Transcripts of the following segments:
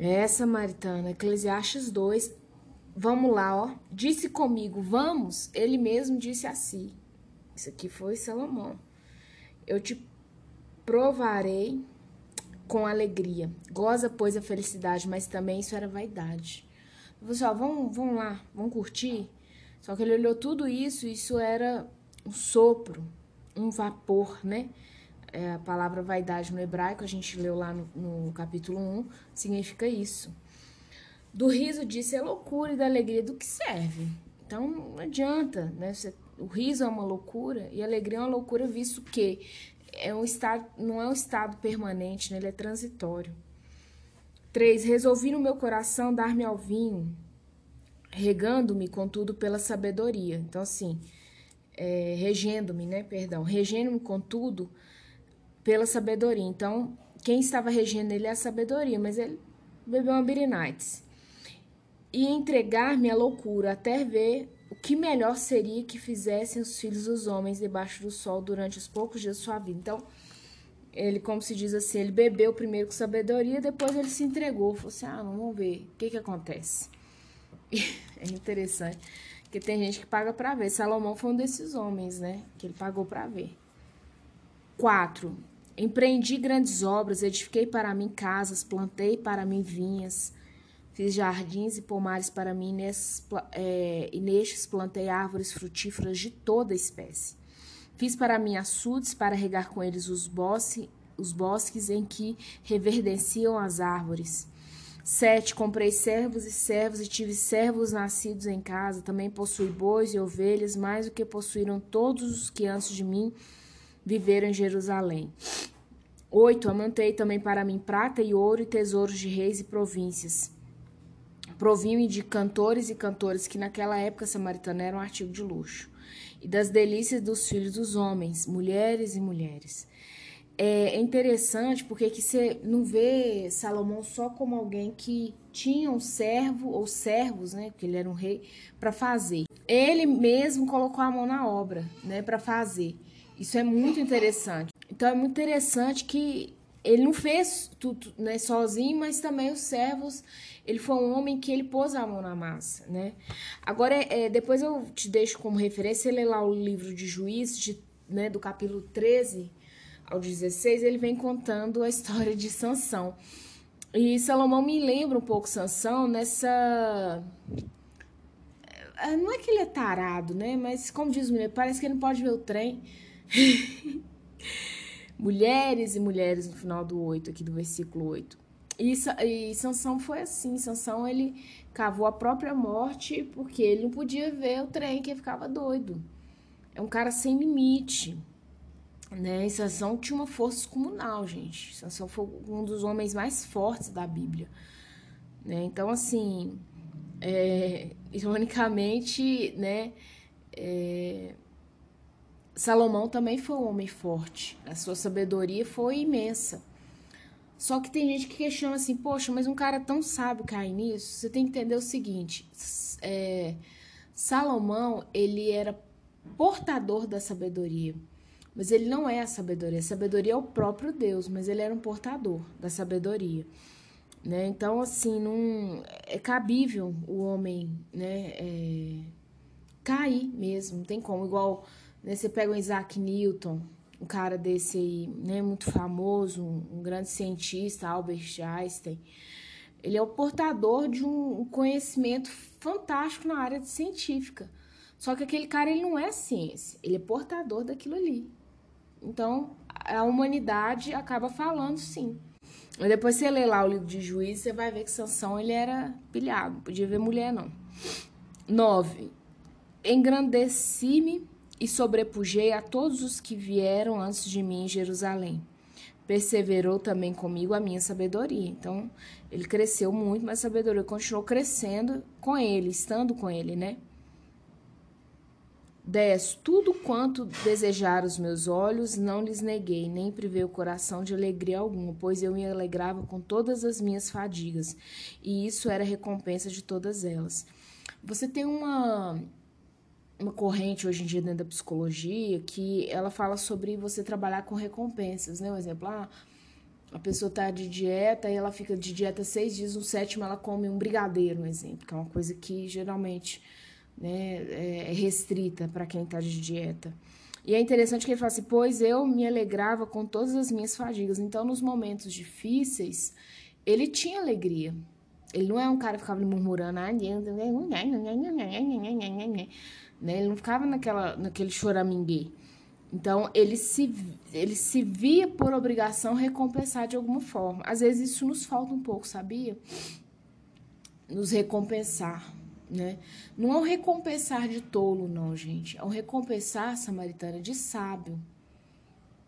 É, Samaritana, Eclesiastes 2. Vamos lá, ó. Disse comigo, vamos. Ele mesmo disse a si. Isso aqui foi Salomão. Eu te provarei com alegria. Goza, pois, a felicidade, mas também isso era vaidade. Pessoal, vamos, vamos lá, vamos curtir? Só que ele olhou tudo isso, isso era um sopro, um vapor, né? É, a palavra vaidade no hebraico, a gente leu lá no, no capítulo 1, significa isso. Do riso disse é loucura e da alegria do que serve. Então não adianta, né? Você, o riso é uma loucura e a alegria é uma loucura, visto que é um estado, não é um estado permanente, né? ele é transitório. 3. Resolvi no meu coração dar-me ao vinho, regando-me, contudo, pela sabedoria. Então, assim, é, regendo-me, né? Perdão, regendo-me, contudo, pela sabedoria. Então, quem estava regendo ele é a sabedoria, mas ele bebeu uma Birinites. E entregar-me à loucura, até ver o que melhor seria que fizessem os filhos dos homens debaixo do sol durante os poucos dias de sua vida. Então, ele, como se diz assim, ele bebeu primeiro com sabedoria, depois ele se entregou. Falou assim: ah, vamos ver o que, que acontece. é interessante, porque tem gente que paga para ver. Salomão foi um desses homens, né? Que ele pagou para ver. 4. Empreendi grandes obras, edifiquei para mim casas, plantei para mim vinhas, fiz jardins e pomares para mim, nestes, é, e nestes plantei árvores frutíferas de toda espécie. Fiz para mim açudes para regar com eles os, bosque, os bosques em que reverdenciam as árvores. Sete, comprei servos e servos e tive servos nascidos em casa. Também possui bois e ovelhas, mais do que possuíram todos os que antes de mim viveram em Jerusalém. Oito, amantei também para mim prata e ouro e tesouros de reis e províncias. Provinho de cantores e cantores que naquela época samaritana eram um artigo de luxo. E das delícias dos filhos dos homens, mulheres e mulheres. É interessante porque que você não vê Salomão só como alguém que tinha um servo ou servos, né, porque ele era um rei, para fazer. Ele mesmo colocou a mão na obra, né, para fazer. Isso é muito interessante. Então é muito interessante que ele não fez tudo né, sozinho, mas também os servos. Ele foi um homem que ele pôs a mão na massa, né? Agora, é, depois eu te deixo como referência, ler lá o livro de Juízes, de, né, do capítulo 13 ao 16, ele vem contando a história de Sansão. E Salomão me lembra um pouco Sansão nessa... É, não é que ele é tarado, né? Mas, como diz o mulher, parece que ele não pode ver o trem. mulheres e mulheres no final do 8, aqui do versículo 8. E, e Sansão foi assim, Sansão ele cavou a própria morte porque ele não podia ver o trem que ele ficava doido. É um cara sem limite, né? E Sansão tinha uma força descomunal, gente. Sansão foi um dos homens mais fortes da Bíblia, né? Então, assim, é, ironicamente, né? É, Salomão também foi um homem forte, a sua sabedoria foi imensa. Só que tem gente que questiona assim, poxa, mas um cara tão sábio cai nisso? Você tem que entender o seguinte: é, Salomão ele era portador da sabedoria, mas ele não é a sabedoria. A sabedoria é o próprio Deus, mas ele era um portador da sabedoria. Né? Então, assim, não é cabível o homem né, é, cair mesmo, não tem como. Igual né? Você pega o Isaac Newton, um cara desse aí, né, muito famoso, um, grande cientista, Albert Einstein. Ele é o portador de um conhecimento fantástico na área científica. Só que aquele cara ele não é ciência, ele é portador daquilo ali. Então, a humanidade acaba falando sim. Depois você lê lá o livro de Juízes, você vai ver que Sansão ele era pilhado, não podia ver mulher não. 9. Engrandeci-me e sobrepujei a todos os que vieram antes de mim em Jerusalém. Perseverou também comigo a minha sabedoria. Então, ele cresceu muito, mas a sabedoria continuou crescendo com ele, estando com ele, né? 10. Tudo quanto desejaram os meus olhos, não lhes neguei, nem privei o coração de alegria alguma, pois eu me alegrava com todas as minhas fadigas, e isso era recompensa de todas elas. Você tem uma uma corrente hoje em dia dentro da psicologia que ela fala sobre você trabalhar com recompensas, né? Um exemplo, ah, A pessoa tá de dieta e ela fica de dieta seis dias, no sétimo ela come um brigadeiro, um exemplo, que é uma coisa que geralmente né, é restrita para quem tá de dieta. E é interessante que ele fala assim: pois eu me alegrava com todas as minhas fadigas. Então, nos momentos difíceis, ele tinha alegria. Ele não é um cara que ficava murmurando, né? Ele não ficava naquela, naquele choramingue. Então, ele se, ele se via por obrigação recompensar de alguma forma. Às vezes isso nos falta um pouco, sabia? Nos recompensar, né? Não é um recompensar de tolo, não, gente. É um recompensar, samaritana, de sábio.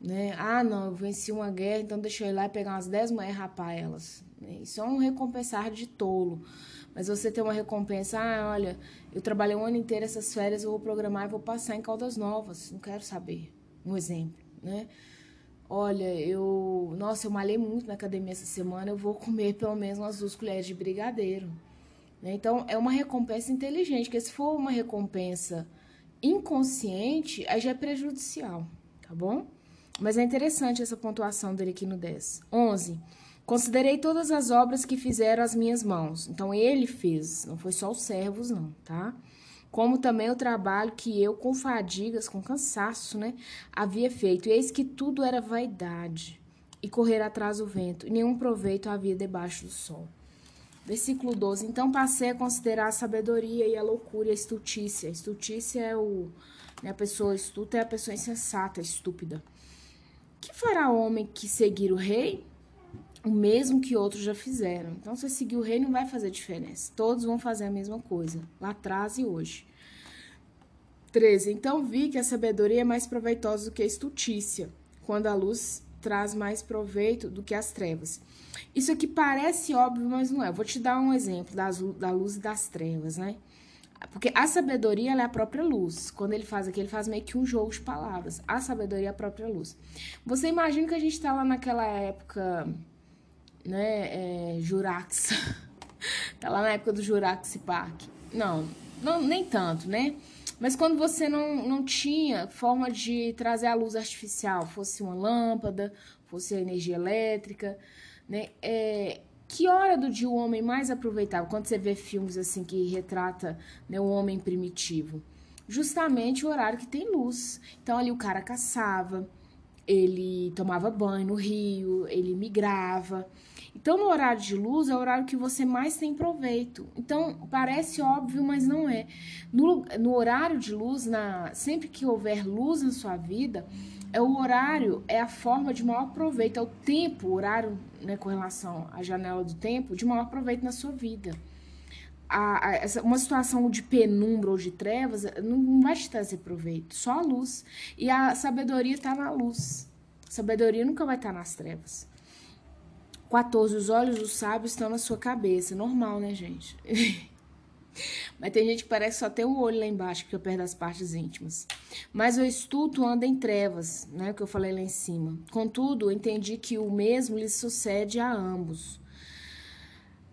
Né? Ah, não, eu venci uma guerra, então deixa eu ir lá e pegar umas 10 mulheres e rapar elas. Isso é um recompensar de tolo. Mas você tem uma recompensa, ah, olha, eu trabalhei um ano inteiro essas férias, eu vou programar e vou passar em Caldas Novas. Não quero saber. Um exemplo, né? Olha, eu. Nossa, eu malhei muito na academia essa semana, eu vou comer pelo menos umas duas colheres de brigadeiro. Né? Então, é uma recompensa inteligente, porque se for uma recompensa inconsciente, aí já é prejudicial, tá bom? Mas é interessante essa pontuação dele aqui no 10. 11. Considerei todas as obras que fizeram as minhas mãos. Então, ele fez, não foi só os servos, não, tá? Como também o trabalho que eu, com fadigas, com cansaço, né, havia feito. E eis que tudo era vaidade e correr atrás do vento, e nenhum proveito havia debaixo do sol. Versículo 12. Então passei a considerar a sabedoria e a loucura e a estultícia. A estultícia é o. Né, a pessoa estúpida é a pessoa insensata, estúpida. Que fará o homem que seguir o rei? O mesmo que outros já fizeram. Então, se seguir o rei, não vai fazer diferença. Todos vão fazer a mesma coisa, lá atrás e hoje. 13. Então vi que a sabedoria é mais proveitosa do que a estultícia, quando a luz traz mais proveito do que as trevas. Isso aqui parece óbvio, mas não é. vou te dar um exemplo das, da luz e das trevas, né? Porque a sabedoria é a própria luz. Quando ele faz aqui, ele faz meio que um jogo de palavras. A sabedoria é a própria luz. Você imagina que a gente está lá naquela época né, é, Jurax. tá lá na época do Jurax Park. Não, não, nem tanto, né? Mas quando você não, não tinha forma de trazer a luz artificial, fosse uma lâmpada, fosse a energia elétrica, né? É, que hora do dia o homem mais aproveitava? Quando você vê filmes assim que retrata né, o homem primitivo, justamente o horário que tem luz. Então ali o cara caçava, ele tomava banho no rio, ele migrava. Então, no horário de luz é o horário que você mais tem proveito. Então, parece óbvio, mas não é. No, no horário de luz, na, sempre que houver luz na sua vida, é o horário, é a forma de maior proveito, é o tempo, o horário, né, com relação à janela do tempo, de maior proveito na sua vida. A, a, essa, uma situação de penumbra ou de trevas não, não vai te trazer proveito, só a luz. E a sabedoria está na luz. Sabedoria nunca vai estar tá nas trevas. 14. Os olhos do sábio estão na sua cabeça. Normal, né, gente? Mas tem gente que parece só ter o olho lá embaixo, que fica perto das partes íntimas. Mas o estudo anda em trevas, né? O que eu falei lá em cima. Contudo, entendi que o mesmo lhe sucede a ambos.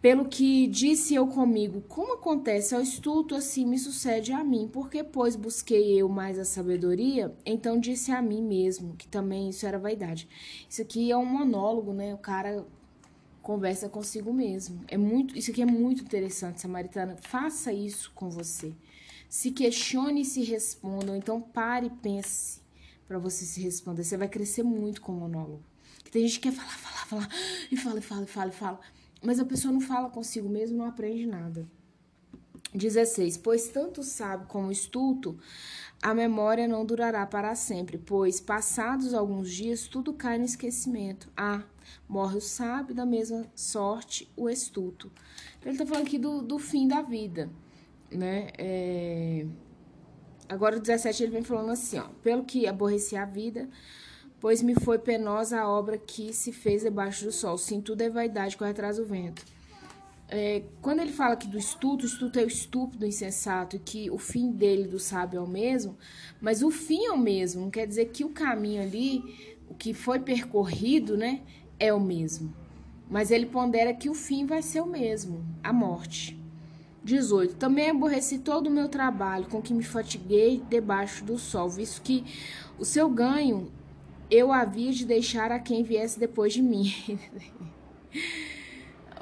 Pelo que disse eu comigo, como acontece ao estudo, assim me sucede a mim, porque, pois, busquei eu mais a sabedoria, então disse a mim mesmo, que também isso era vaidade. Isso aqui é um monólogo, né? O cara conversa consigo mesmo. É muito, isso aqui é muito interessante, Samaritana. Faça isso com você. Se questione e se responda, ou então pare e pense para você se responder. Você vai crescer muito com o monólogo. Que tem gente que quer falar, falar, falar, e fala, e fala, e fala, e fala. Mas a pessoa não fala consigo mesmo, não aprende nada. 16. Pois tanto sabe como estulto, a memória não durará para sempre, pois passados alguns dias tudo cai no esquecimento. Ah, morre o sábio, da mesma sorte o estulto. Ele está falando aqui do, do fim da vida, né? É... Agora o 17 ele vem falando assim, ó, pelo que aborreci a vida, pois me foi penosa a obra que se fez debaixo do sol. Sim, tudo é vaidade, corre atrás do vento. É, quando ele fala que do estudo, o estudo é o estúpido, o insensato, e que o fim dele, do sábio, é o mesmo, mas o fim é o mesmo, não quer dizer que o caminho ali, o que foi percorrido, né, é o mesmo. Mas ele pondera que o fim vai ser o mesmo, a morte. 18. Também aborreci todo o meu trabalho, com que me fatiguei debaixo do sol, visto que o seu ganho eu havia de deixar a quem viesse depois de mim.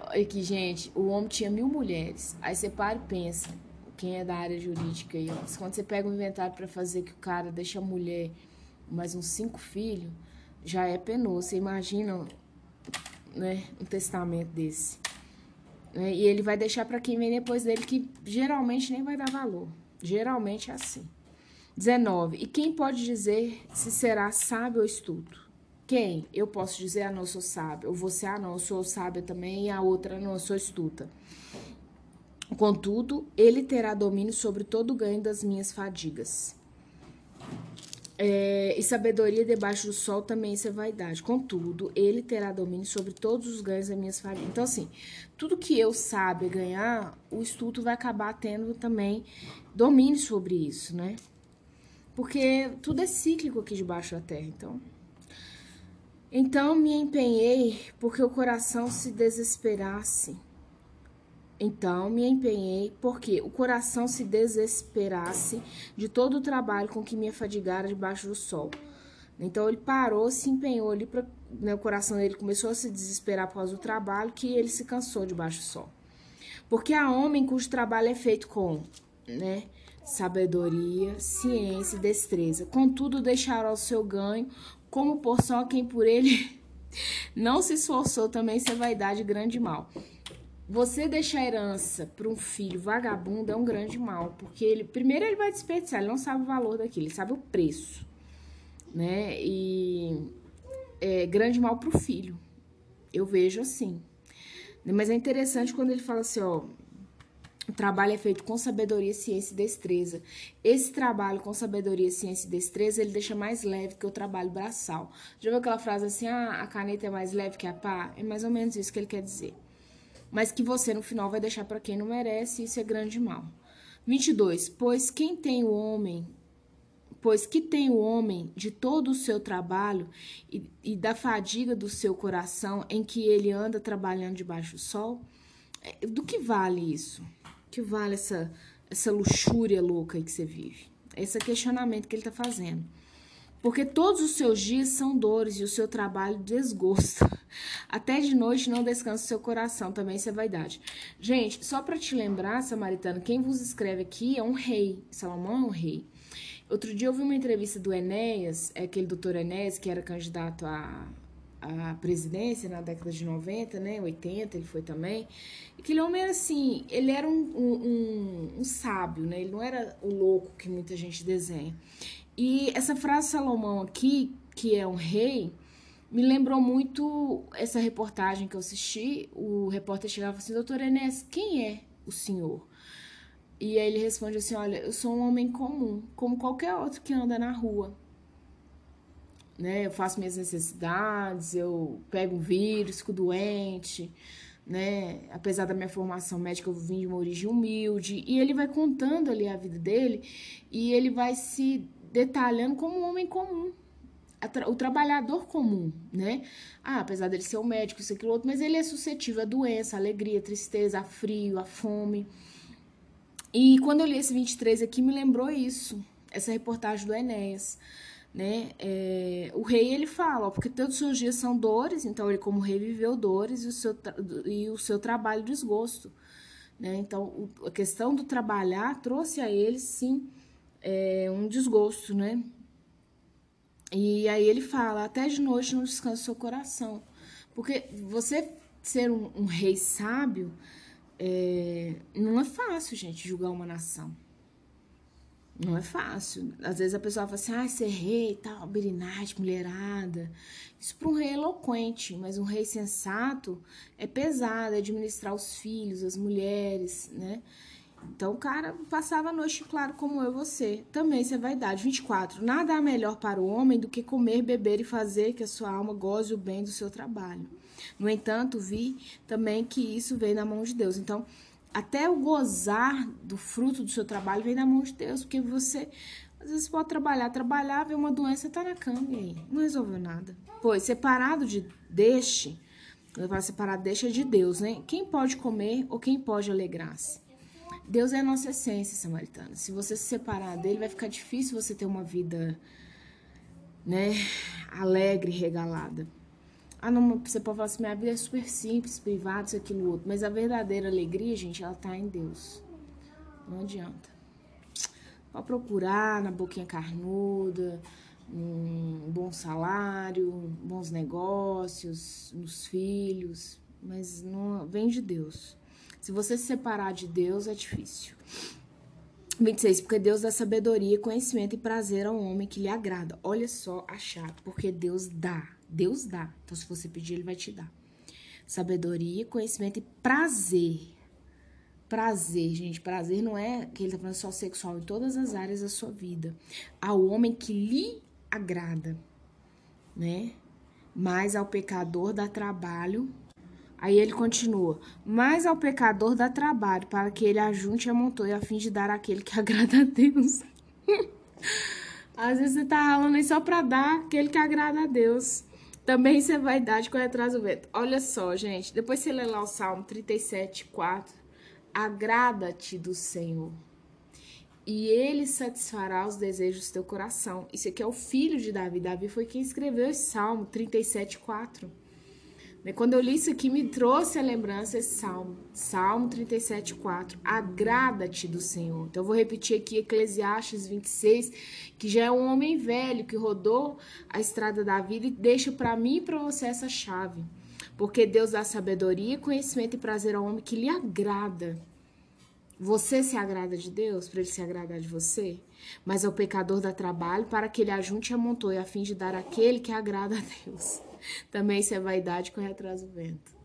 Aqui, gente, o homem tinha mil mulheres. Aí você para e pensa, quem é da área jurídica aí, ó. Quando você pega um inventário para fazer que o cara deixa a mulher mais uns cinco filhos, já é penoso. Você imagina, né, um testamento desse. Né? E ele vai deixar para quem vem depois dele, que geralmente nem vai dar valor. Geralmente é assim. 19. E quem pode dizer se será sábio ou estúpido? Quem? Eu posso dizer, ah, não, eu sou sábio. Ou você, ah, não, eu sou sábia também. E a outra, não, eu sou estúpida. Contudo, ele terá domínio sobre todo o ganho das minhas fadigas. É, e sabedoria debaixo do sol também isso é vaidade. Contudo, ele terá domínio sobre todos os ganhos das minhas fadigas. Então, assim, tudo que eu sabe ganhar, o estudo vai acabar tendo também domínio sobre isso, né? Porque tudo é cíclico aqui debaixo da terra, então. Então me empenhei porque o coração se desesperasse então me empenhei porque o coração se desesperasse de todo o trabalho com que me afadigara debaixo do sol. Então ele parou, se empenhou ali, pra, né, o coração dele começou a se desesperar por causa do trabalho, que ele se cansou debaixo do sol. Porque há homem cujo trabalho é feito com né, sabedoria, ciência e destreza. Contudo, deixará o seu ganho como porção a quem por ele não se esforçou também ser vaidade grande mal. Você deixar herança para um filho vagabundo é um grande mal, porque ele primeiro ele vai desperdiçar, ele não sabe o valor daquilo, ele sabe o preço, né? E é grande mal para o filho. Eu vejo assim. Mas é interessante quando ele fala assim, ó, o trabalho é feito com sabedoria, ciência e destreza. Esse trabalho com sabedoria, ciência e destreza, ele deixa mais leve que o trabalho braçal. Já viu aquela frase assim, ah, a caneta é mais leve que a pá? É mais ou menos isso que ele quer dizer mas que você no final vai deixar para quem não merece, isso é grande mal. 22. Pois quem tem o homem, pois que tem o homem de todo o seu trabalho e, e da fadiga do seu coração em que ele anda trabalhando debaixo do sol, é, do que vale isso? Que vale essa essa luxúria louca aí que você vive? Esse é questionamento que ele está fazendo porque todos os seus dias são dores e o seu trabalho desgosta. Até de noite não descansa o seu coração, também isso é vaidade. Gente, só para te lembrar, samaritano, quem vos escreve aqui é um rei. Salomão é um rei. Outro dia eu vi uma entrevista do Enéas, é aquele doutor Enéas que era candidato a, a presidência na década de 90, né, 80, ele foi também. E aquele homem era assim, ele era um, um, um, um sábio, né, ele não era o louco que muita gente desenha. E essa frase Salomão aqui, que é um rei, me lembrou muito essa reportagem que eu assisti. O repórter chegava assim, doutor Enes, quem é o senhor? E aí ele responde assim, olha, eu sou um homem comum, como qualquer outro que anda na rua. Né? Eu faço minhas necessidades, eu pego um vírus, fico doente, né? Apesar da minha formação médica, eu vim de uma origem humilde. E ele vai contando ali a vida dele e ele vai se detalhando como um homem comum, o trabalhador comum, né? Ah, apesar dele ser um médico, isso, aquilo, outro, mas ele é suscetível à doença, à alegria, à tristeza, a frio, à fome. E quando eu li esse 23 aqui, me lembrou isso, essa reportagem do Enéas, né? É, o rei, ele fala, ó, porque todos os seus dias são dores, então ele como rei viveu dores e o seu, e o seu trabalho desgosto, né? Então, a questão do trabalhar trouxe a ele, sim, é, um desgosto, né? E aí ele fala: até de noite não descansa o seu coração. Porque você ser um, um rei sábio é, não é fácil, gente, julgar uma nação. Não é fácil. Às vezes a pessoa fala assim, ah, ser rei, tal, birinate, mulherada. Isso para um rei eloquente, mas um rei sensato é pesado, é administrar os filhos, as mulheres, né? Então o cara passava a noite, claro, como eu você. Também isso é vaidade. 24. Nada há melhor para o homem do que comer, beber e fazer que a sua alma goze o bem do seu trabalho. No entanto, vi também que isso vem da mão de Deus. Então, até o gozar do fruto do seu trabalho vem da mão de Deus, porque você às vezes pode trabalhar, trabalhar, ver uma doença, tá na cama e aí, não resolveu nada. Pois, separado de deste, falo separado deixa de Deus, né? Quem pode comer ou quem pode alegrar-se? Deus é a nossa essência, samaritana. Se você se separar dele, vai ficar difícil você ter uma vida né, alegre, regalada. Ah, não, você pode falar assim, minha vida é super simples, privada, isso, aquilo, outro. Mas a verdadeira alegria, gente, ela tá em Deus. Não adianta. Pode procurar na boquinha carnuda, um bom salário, bons negócios, nos filhos, mas não vem de Deus. Se você se separar de Deus, é difícil. 26. Porque Deus dá sabedoria, conhecimento e prazer ao homem que lhe agrada. Olha só a chave. Porque Deus dá. Deus dá. Então, se você pedir, Ele vai te dar. Sabedoria, conhecimento e prazer. Prazer, gente. Prazer não é que ele tá falando só sexual em todas as áreas da sua vida. Ao homem que lhe agrada, né? Mas ao pecador dá trabalho Aí ele continua: Mas ao pecador dá trabalho para que ele ajunte e amontoe a fim de dar aquele que agrada a Deus. Às vezes você tá ralando aí só para dar aquele que agrada a Deus. Também isso é vaidade corre atrás do vento. Olha só, gente. Depois você lê lá o Salmo 37, 4. Agrada-te do Senhor. E ele satisfará os desejos do teu coração. Isso aqui é o filho de Davi. Davi foi quem escreveu esse Salmo 37, 4. Quando eu li isso aqui, me trouxe a lembrança esse salmo, Salmo 37, 4. Agrada-te do Senhor. Então, eu vou repetir aqui Eclesiastes 26, que já é um homem velho que rodou a estrada da vida e deixa para mim e para você essa chave. Porque Deus dá sabedoria, conhecimento e prazer ao homem que lhe agrada. Você se agrada de Deus para ele se agradar de você? Mas ao pecador dá trabalho para que ele ajunte e amontoe a fim de dar aquele que agrada a Deus. Também isso é vaidade corre atrás do vento.